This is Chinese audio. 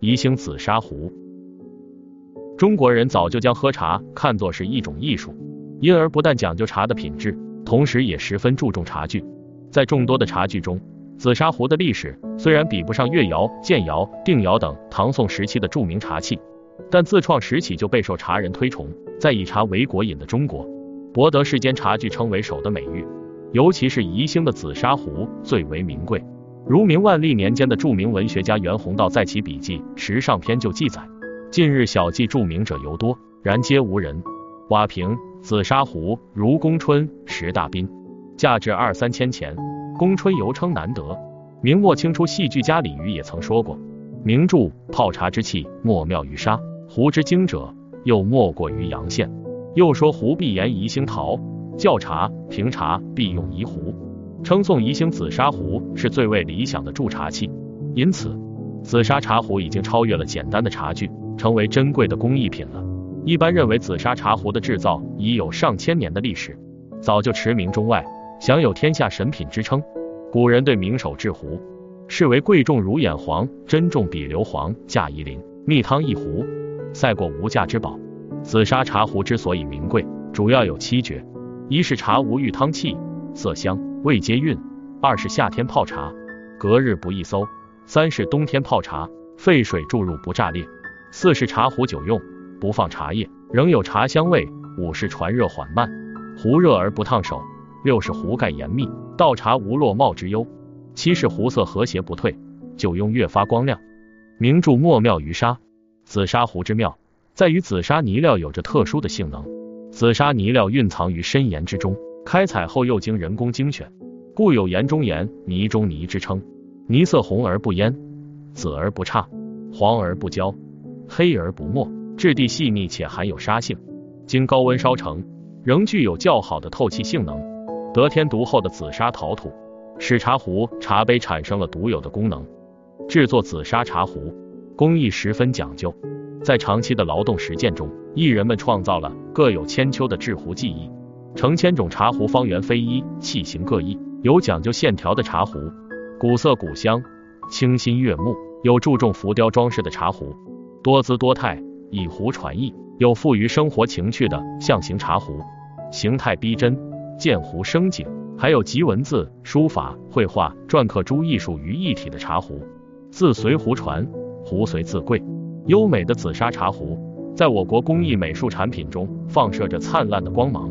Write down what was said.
宜兴紫砂壶。中国人早就将喝茶看作是一种艺术，因而不但讲究茶的品质，同时也十分注重茶具。在众多的茶具中，紫砂壶的历史虽然比不上越窑、建窑、定窑等唐宋时期的著名茶器，但自创时起就备受茶人推崇。在以茶为国饮的中国，博得世间茶具称为首的美誉。尤其是宜兴的紫砂壶最为名贵。如明万历年间的著名文学家袁宏道在其笔记《时尚篇》就记载。近日小记著名者尤多，然皆无人。瓦瓶、紫砂壶如宫春十大宾，价值二三千钱。宫春尤称难得。明末清初戏剧家李渔也曾说过：名著泡茶之器莫妙于砂，壶之精者又莫过于阳羡。又说壶必言宜兴陶，窖茶评茶必用宜壶，称颂宜兴紫砂壶是最为理想的驻茶器。因此，紫砂茶壶已经超越了简单的茶具。成为珍贵的工艺品了。一般认为，紫砂茶壶的制造已有上千年的历史，早就驰名中外，享有天下神品之称。古人对名手制壶视为贵重如眼黄，珍重比硫磺，价一鳞，蜜汤一壶，赛过无价之宝。紫砂茶壶之所以名贵，主要有七绝：一是茶无玉汤气，色香未接运；二是夏天泡茶，隔日不易馊；三是冬天泡茶，沸水注入不炸裂。四是茶壶久用，不放茶叶仍有茶香味；五是传热缓慢，壶热而不烫手；六是壶盖严密，倒茶无落帽之忧；七是壶色和谐不退，久用越发光亮。名著莫妙于砂，紫砂壶之妙在于紫砂泥料有着特殊的性能。紫砂泥料蕴藏于深岩之中，开采后又经人工精选，故有岩中岩、泥中泥之称。泥色红而不烟，紫而不差，黄而不焦。黑而不墨，质地细腻且含有沙性，经高温烧成，仍具有较好的透气性能。得天独厚的紫砂陶土，使茶壶、茶杯产生了独有的功能。制作紫砂茶壶工艺十分讲究，在长期的劳动实践中，艺人们创造了各有千秋的制壶技艺。成千种茶壶方圆非一，器型各异，有讲究线条的茶壶，古色古香，清新悦目；有注重浮雕装饰的茶壶。多姿多态，以壶传意，有富于生活情趣的象形茶壶，形态逼真，见壶生景；还有集文字、书法、绘画、篆刻诸艺术于一体的茶壶。字随壶传，壶随字贵。优美的紫砂茶壶，在我国工艺美术产品中放射着灿烂的光芒。